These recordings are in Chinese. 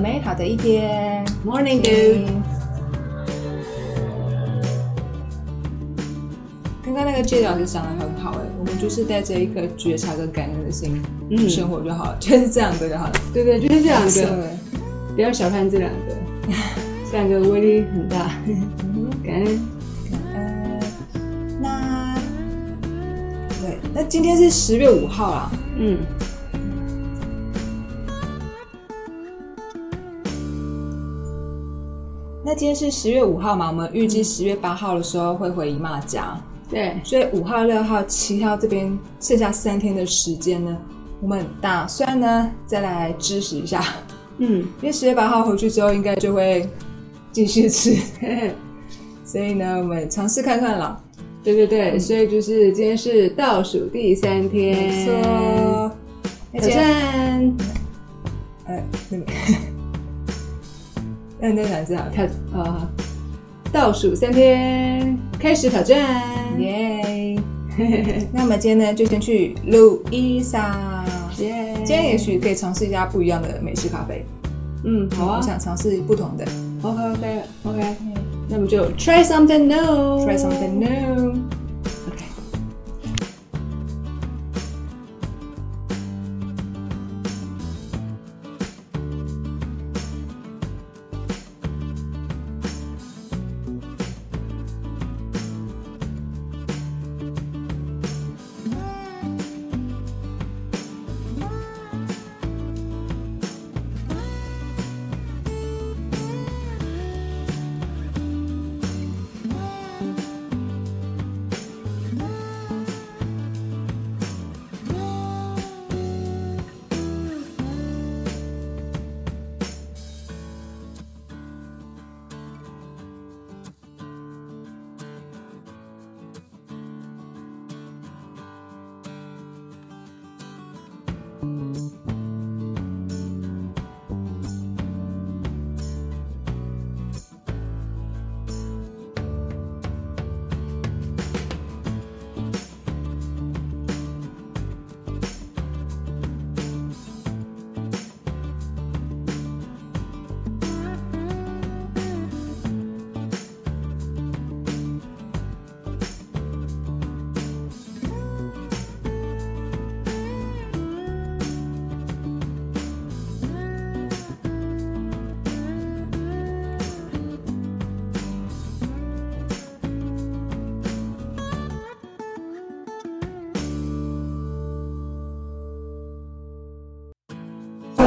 美好的一天。Morning, dude。刚刚那个 J 老师讲的很好哎，我们就是带着一个觉察跟感恩的心嗯生活就好了，就是这两个就好了。对对，就是这两个，不要小看这两个，这两个威力很大。感恩。感恩，那对，那今天是十月五号啦。嗯，那今天是十月五号嘛，我们预计十月八号的时候会回姨妈家，对，所以五号、六号、七号这边剩下三天的时间呢，我们打算呢再来支持一下，嗯，因为十月八号回去之后应该就会继续吃，所以呢我们尝试看看啦。对对对，所以就是今天是倒数第三天，没错，那挑今天战，呃，那个，那那哪只好挑呃，倒数三天开始挑战，耶！那么今天呢就先去路易莎，耶！今天也许可以尝试一下不一样的美式咖啡。嗯，好啊我想尝试不同的。，OK OK OK，那么就 try something new，Try something new。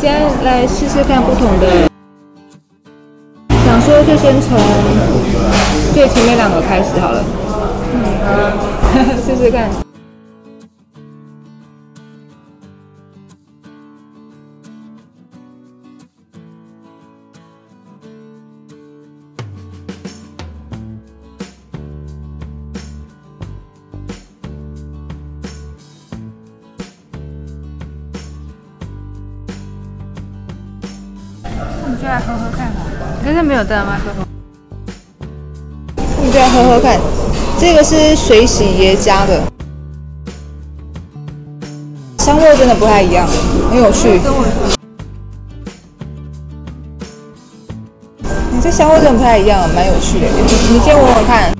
先来试试看不同的，想说就先从最前面两个开始好了。嗯，试试看。有带麦克风。你就要喝喝看，这个是水洗爷家的，香味真的不太一样，很有趣。你这香味真的不太一样，蛮有趣的。你你先闻闻看。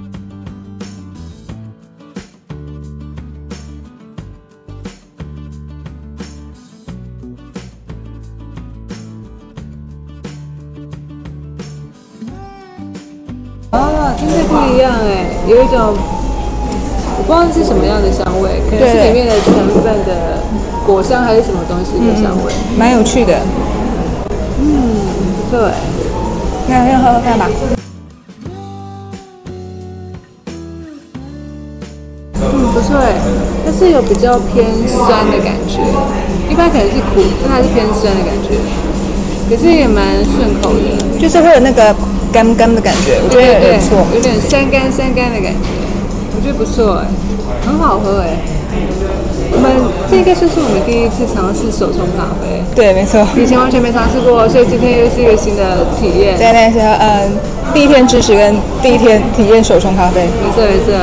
样哎，有一种我不知道是什么样的香味，可能是对里面的成分的果香还是什么东西的香味，蛮有趣的，不错哎。那先喝喝看吧。嗯，不错哎，但是有比较偏酸的感觉，一般可能是苦，但它是偏酸的感觉，可是也蛮顺口的，就是会有那个干干的感觉，我觉得也不错。有点酸干酸干的感觉，我觉得不错哎，很好喝哎。我们这应该算是我们第一次尝试手冲咖啡，对，没错。以前完全没尝试过，所以今天又是一个新的体验。对，那是嗯，第一天知识跟第一天体验手冲咖啡，没错没错。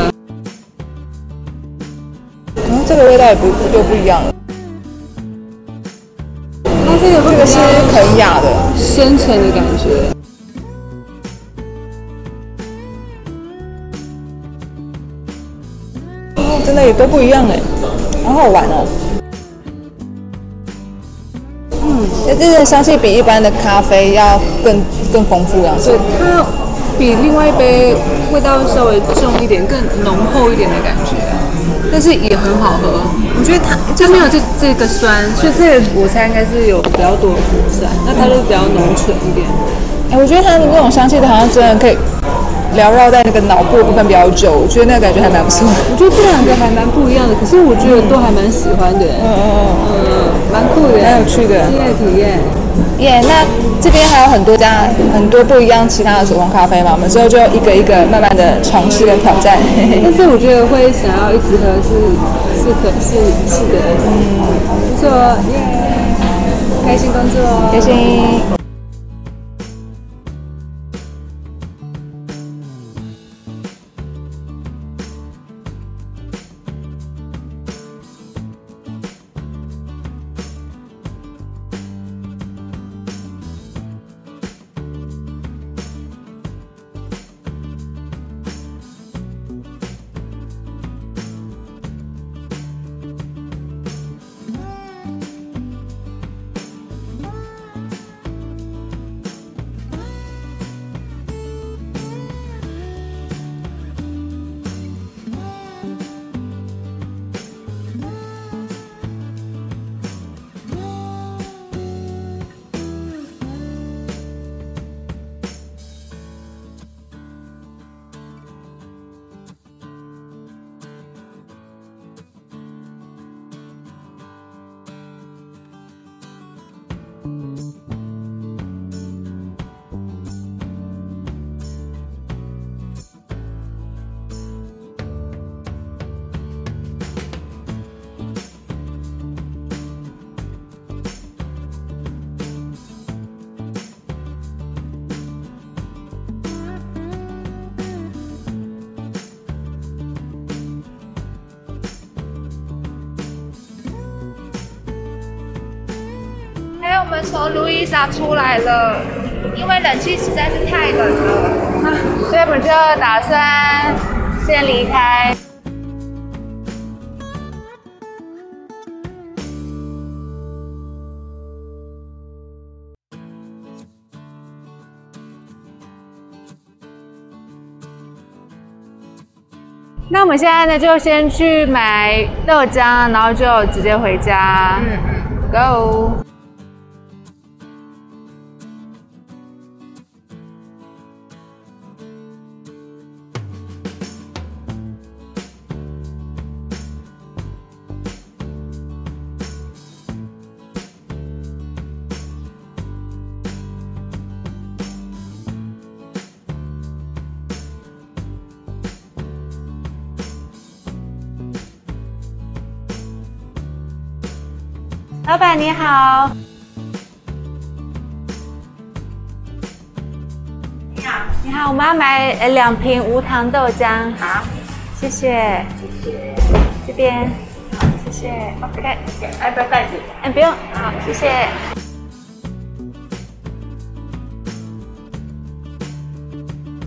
然后这个味道也不又不一样了。它这个会这个是肯雅的，深沉的感觉。都不一样哎，好好玩哦。嗯，那这个香气比一般的咖啡要更更丰富，这样子对，。它比另外一杯味道稍微重一点，更浓厚一点的感觉，但是也很好喝。我觉得它就没有这这个酸，所以这个我猜应该是有比较多的果酸，那它就比较浓醇一点。哎，我觉得它的那种香气，好像真的可以缭绕在那个脑部的部分比较久，我觉得那个感觉还蛮不错的。我觉得这两个还蛮不一样的，可是我觉得都还蛮喜欢的，嗯嗯嗯，蛮酷的，蛮有趣的体验体验。嗯。耶，那这边还有很多家很多不一样其他的手工咖啡嘛，我们之后就一个一个慢慢的尝试跟挑战。但是我觉得会想要一直喝是是可是是的，嗯，不错，耶，开心工作哦，开心。们从路易莎出来了，因为冷气实在是太冷了，所以我们就打算先离开。那我们现在呢，就先去买豆浆，然后就直接回家。嗯嗯，Go。你好。你好，你好，我们要买呃两瓶无糖豆浆。好，谢谢，谢谢。这边，好，谢谢。OK，要不要袋子？哎，不用，好，谢谢。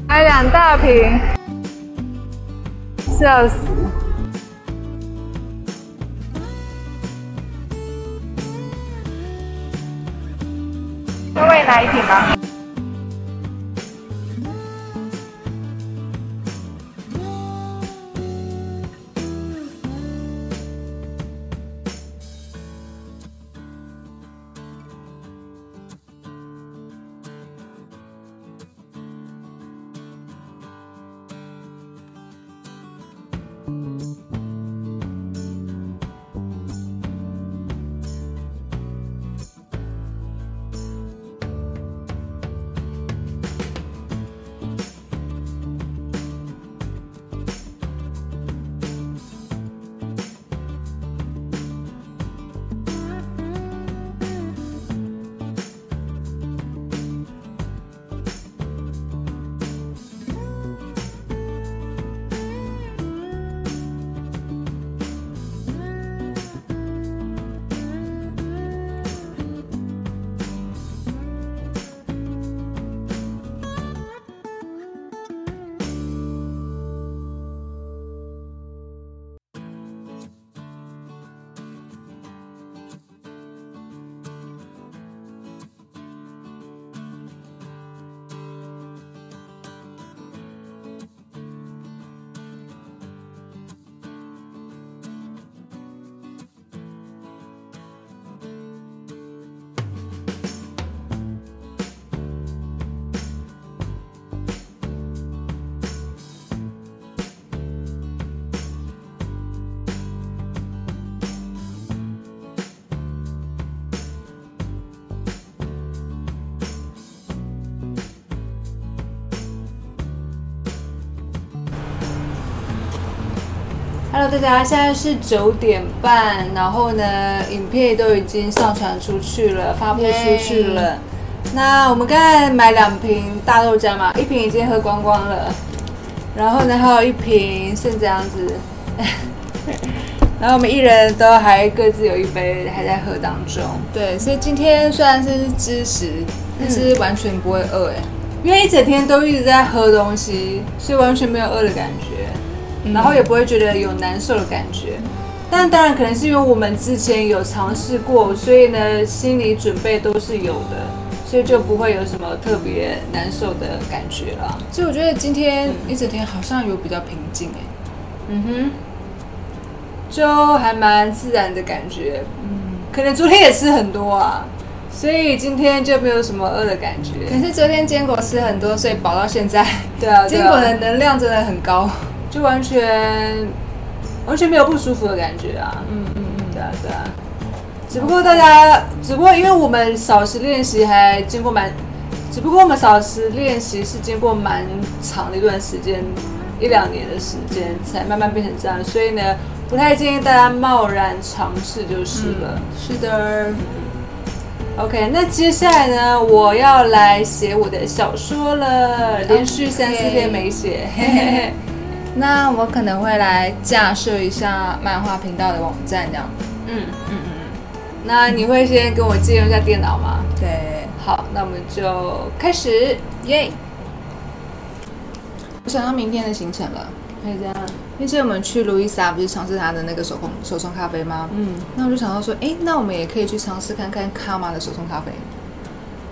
买两大瓶，笑死。下一瓶吧？大家，现在是九点半，然后呢，影片都已经上传出去了，发布出去了。那我们刚才买两瓶大豆浆嘛，一瓶已经喝光光了，然后呢，还有一瓶剩这样子。然后我们一人都还各自有一杯还在喝当中。对，所以今天虽然是知识，但是完全不会饿哎，因为一整天都一直在喝东西，所以完全没有饿的感觉。然后也不会觉得有难受的感觉，但当然可能是因为我们之前有尝试过，所以呢心理准备都是有的，所以就不会有什么特别难受的感觉了。所以我觉得今天一整天好像有比较平静哎，嗯哼，就还蛮自然的感觉，嗯，可能昨天也吃很多啊，所以今天就没有什么饿的感觉。可是昨天坚果吃很多，所以饱到现在。对啊，坚果的能量真的很高。就完全完全没有不舒服的感觉啊！嗯嗯嗯，对啊对啊。只不过大家，只不过因为我们少时练习还经过蛮，只不过我们少时练习是经过蛮长的一段时间，一两年的时间才慢慢变成这样，所以呢，不太建议大家贸然尝试就是了。是的。OK，那接下来呢，我要来写我的小说了，连续三四天没写。嘿嘿嘿。那我可能会来架设一下漫画频道的网站，这样。嗯嗯嗯。那你会先跟我借用一下电脑吗？对。好，那我们就开始，耶！我想到明天的行程了，可以这样。那天我们去路易莎，不是尝试他的那个手工手冲咖啡吗？嗯。那我就想到说，哎，那我们也可以去尝试看看卡玛的手冲咖啡。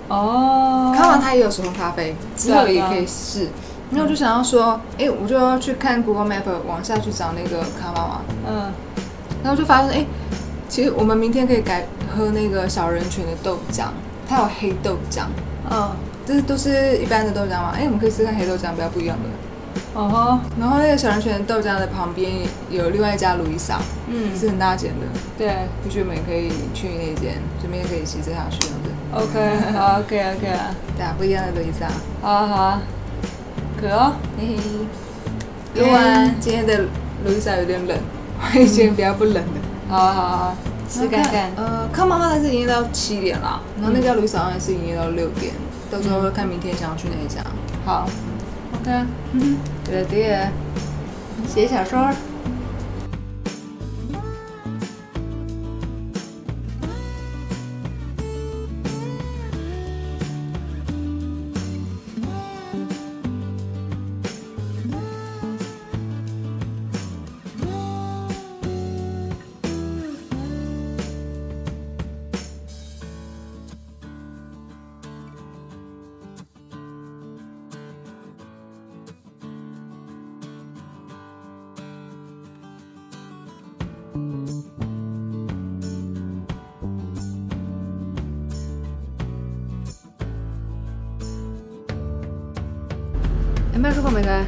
哦。卡玛他也有手冲咖啡，之后也可以试。然后我就想要说，哎，我就要去看 Google Map 往下去找那个卡玛瓦。嗯，然后就发现，哎，其实我们明天可以改喝那个小人群的豆浆，它有黑豆浆。嗯，这都是一般的豆浆嘛？哎，我们可以试看黑豆浆，比较不一样的。哦吼，然后那个小人群豆浆的旁边有另外一家路易莎，嗯，是很大间的。对，就觉得我们也可以去那间，顺便可以骑车下去。OK，好，OK，OK 啊，对啊，不一样的路易莎。好啊好。可哦，嘿嘿。录完今天的路易莎有点冷，我以前比较不冷的。好好好，试看看。呃，康马哈是营业到七点啦，然后那家路易莎好像是营业到六点，到时候看明天想要去哪一家。好，OK，嗯，对对，写小说。麦克风没开。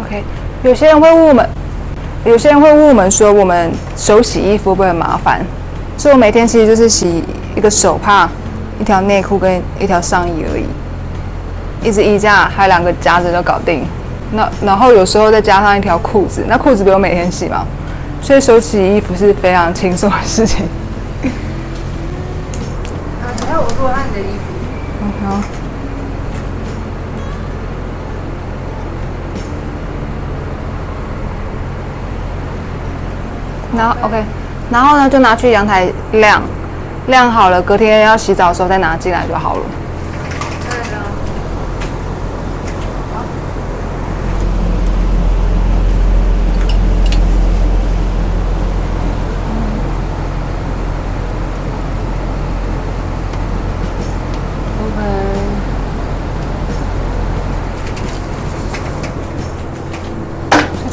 OK，OK。有些人会问我们，有些人会问我们说，我们手洗衣服会不会很麻烦？所以我每天其实就是洗一个手帕、一条内裤跟一条上衣而已，一只衣架还有两个夹子就搞定。那然后有时候再加上一条裤子，那裤子不用每天洗嘛？所以手洗衣服是非常轻松的事情。啊，还有我多按的衣服。嗯，好。然后 OK，然后呢就拿去阳台晾，晾好了，隔天要洗澡的时候再拿进来就好了。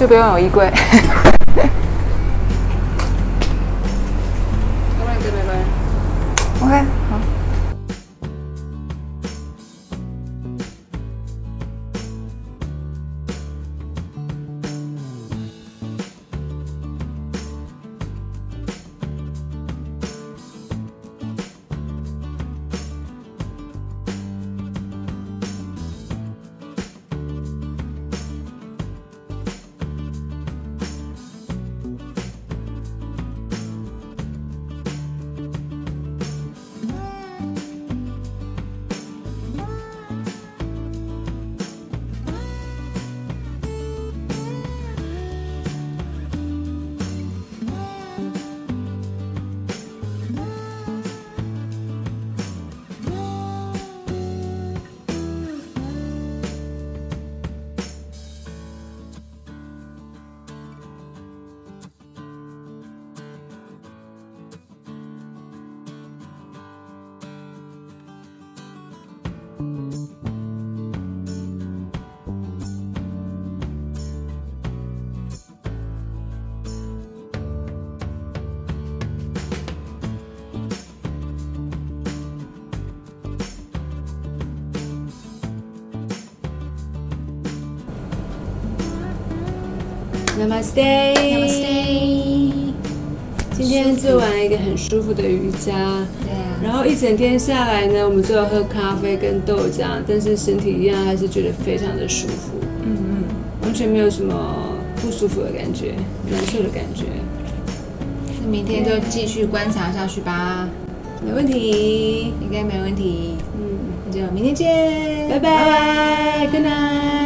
就不用有衣柜。Namaste。Namaste。今天做完一个很舒服的瑜伽，然后一整天下来呢，我们只有喝咖啡跟豆浆，但是身体一样还是觉得非常的舒服，嗯嗯，完全没有什么不舒服的感觉，难受的感觉。那明天就继续观察下去吧，没问题，应该没问题。嗯，那就明天见，拜拜，Good night。